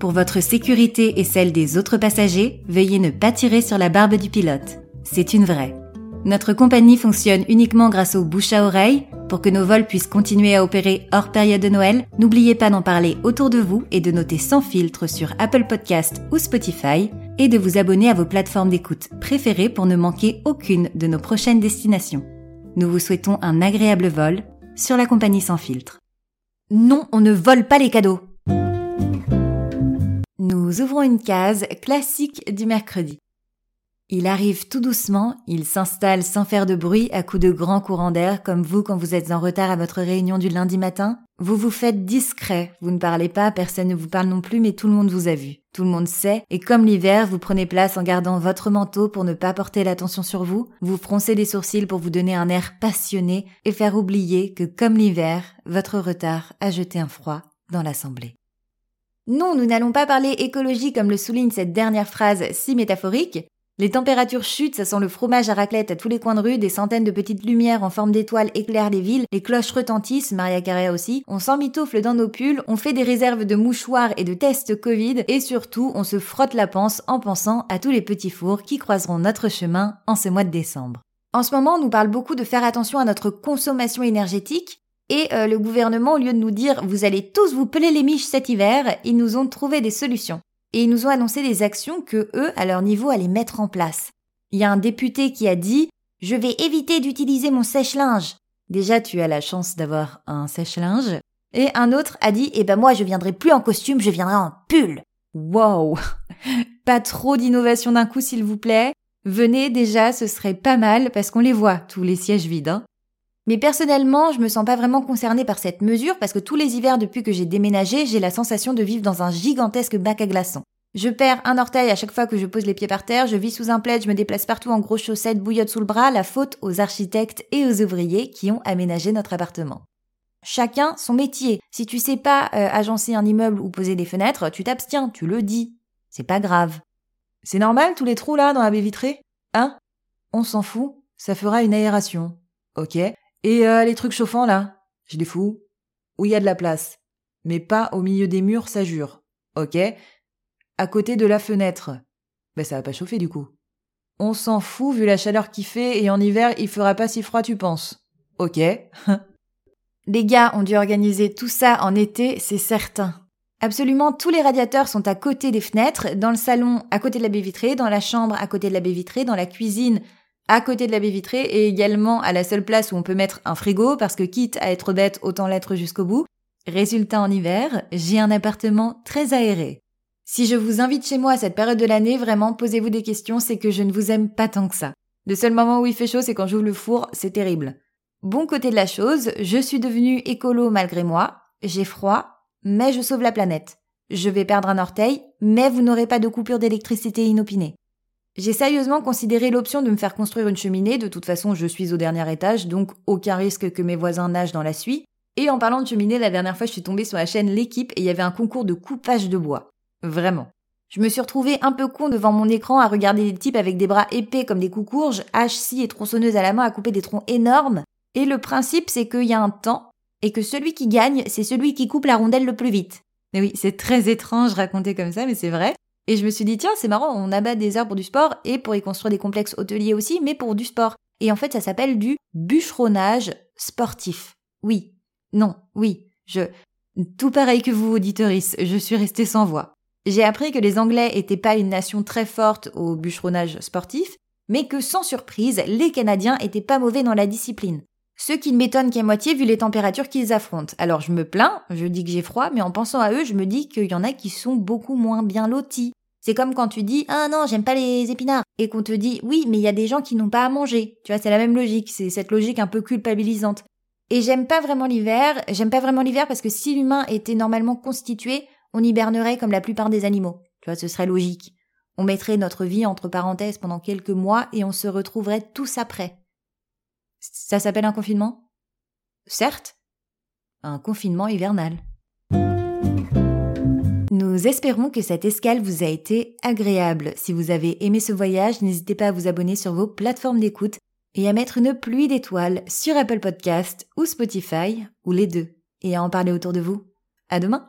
Pour votre sécurité et celle des autres passagers, veuillez ne pas tirer sur la barbe du pilote. C'est une vraie. Notre compagnie fonctionne uniquement grâce au bouche à oreille. Pour que nos vols puissent continuer à opérer hors période de Noël, n'oubliez pas d'en parler autour de vous et de noter sans filtre sur Apple Podcast ou Spotify et de vous abonner à vos plateformes d'écoute préférées pour ne manquer aucune de nos prochaines destinations. Nous vous souhaitons un agréable vol sur la compagnie sans filtre. Non, on ne vole pas les cadeaux. Nous ouvrons une case classique du mercredi. Il arrive tout doucement, il s'installe sans faire de bruit à coups de grands courants d'air comme vous quand vous êtes en retard à votre réunion du lundi matin. Vous vous faites discret, vous ne parlez pas, personne ne vous parle non plus, mais tout le monde vous a vu. Tout le monde sait, et comme l'hiver, vous prenez place en gardant votre manteau pour ne pas porter l'attention sur vous, vous froncez les sourcils pour vous donner un air passionné et faire oublier que comme l'hiver, votre retard a jeté un froid dans l'assemblée. Non, nous n'allons pas parler écologie comme le souligne cette dernière phrase si métaphorique, les températures chutent, ça sent le fromage à raclette à tous les coins de rue, des centaines de petites lumières en forme d'étoiles éclairent les villes, les cloches retentissent, Maria Carrère aussi, on s'emmitoufle dans nos pulls, on fait des réserves de mouchoirs et de tests Covid, et surtout on se frotte la panse en pensant à tous les petits fours qui croiseront notre chemin en ce mois de décembre. En ce moment, on nous parle beaucoup de faire attention à notre consommation énergétique, et euh, le gouvernement, au lieu de nous dire vous allez tous vous peler les miches cet hiver, ils nous ont trouvé des solutions et ils nous ont annoncé des actions que eux, à leur niveau, allaient mettre en place. Il y a un député qui a dit Je vais éviter d'utiliser mon sèche-linge. Déjà, tu as la chance d'avoir un sèche-linge. Et un autre a dit Eh ben moi, je viendrai plus en costume, je viendrai en pull. Wow Pas trop d'innovation d'un coup, s'il vous plaît. Venez déjà, ce serait pas mal parce qu'on les voit, tous les sièges vides. Hein. Mais personnellement, je me sens pas vraiment concernée par cette mesure parce que tous les hivers depuis que j'ai déménagé, j'ai la sensation de vivre dans un gigantesque bac à glaçons. Je perds un orteil à chaque fois que je pose les pieds par terre, je vis sous un plaid, je me déplace partout en gros chaussettes bouillotte sous le bras, la faute aux architectes et aux ouvriers qui ont aménagé notre appartement. Chacun son métier. Si tu sais pas euh, agencer un immeuble ou poser des fenêtres, tu t'abstiens, tu le dis. C'est pas grave. C'est normal tous les trous là dans la baie vitrée? Hein? On s'en fout, ça fera une aération. Ok? Et euh, les trucs chauffants là, je les fous où y a de la place. Mais pas au milieu des murs, ça jure. Ok? À côté de la fenêtre. Ben ça va pas chauffer du coup. On s'en fout vu la chaleur qu'il fait et en hiver il fera pas si froid tu penses? Ok Les gars ont dû organiser tout ça en été, c'est certain. Absolument tous les radiateurs sont à côté des fenêtres, dans le salon à côté de la baie vitrée, dans la chambre à côté de la baie vitrée, dans la cuisine à côté de la baie vitrée et également à la seule place où on peut mettre un frigo parce que quitte à être bête, autant l'être jusqu'au bout. Résultat en hiver, j'ai un appartement très aéré. Si je vous invite chez moi à cette période de l'année, vraiment posez-vous des questions, c'est que je ne vous aime pas tant que ça. Le seul moment où il fait chaud, c'est quand j'ouvre le four, c'est terrible. Bon côté de la chose, je suis devenue écolo malgré moi, j'ai froid, mais je sauve la planète. Je vais perdre un orteil, mais vous n'aurez pas de coupure d'électricité inopinée. J'ai sérieusement considéré l'option de me faire construire une cheminée, de toute façon je suis au dernier étage, donc aucun risque que mes voisins nagent dans la suie. Et en parlant de cheminée, la dernière fois je suis tombée sur la chaîne L'équipe et il y avait un concours de coupage de bois. Vraiment. Je me suis retrouvée un peu con devant mon écran à regarder des types avec des bras épais comme des coucourges, hache, scie et tronçonneuse à la main à couper des troncs énormes. Et le principe c'est qu'il y a un temps, et que celui qui gagne, c'est celui qui coupe la rondelle le plus vite. Mais oui, c'est très étrange raconté comme ça, mais c'est vrai. Et je me suis dit, tiens, c'est marrant, on abat des arbres pour du sport et pour y construire des complexes hôteliers aussi, mais pour du sport. Et en fait, ça s'appelle du bûcheronnage sportif. Oui. Non, oui. Je, Tout pareil que vous, auditeurice, je suis restée sans voix. J'ai appris que les Anglais étaient pas une nation très forte au bûcheronnage sportif, mais que sans surprise, les Canadiens étaient pas mauvais dans la discipline. Ce qui ne m'étonne qu'à moitié vu les températures qu'ils affrontent. Alors je me plains, je dis que j'ai froid, mais en pensant à eux, je me dis qu'il y en a qui sont beaucoup moins bien lotis. C'est comme quand tu dis ah non j'aime pas les épinards et qu'on te dit oui mais il y a des gens qui n'ont pas à manger. Tu vois c'est la même logique, c'est cette logique un peu culpabilisante. Et j'aime pas vraiment l'hiver, j'aime pas vraiment l'hiver parce que si l'humain était normalement constitué, on hibernerait comme la plupart des animaux. Tu vois ce serait logique. On mettrait notre vie entre parenthèses pendant quelques mois et on se retrouverait tous après. Ça s'appelle un confinement? Certes. Un confinement hivernal. Nous espérons que cette escale vous a été agréable. Si vous avez aimé ce voyage, n'hésitez pas à vous abonner sur vos plateformes d'écoute et à mettre une pluie d'étoiles sur Apple Podcast ou Spotify, ou les deux, et à en parler autour de vous. À demain!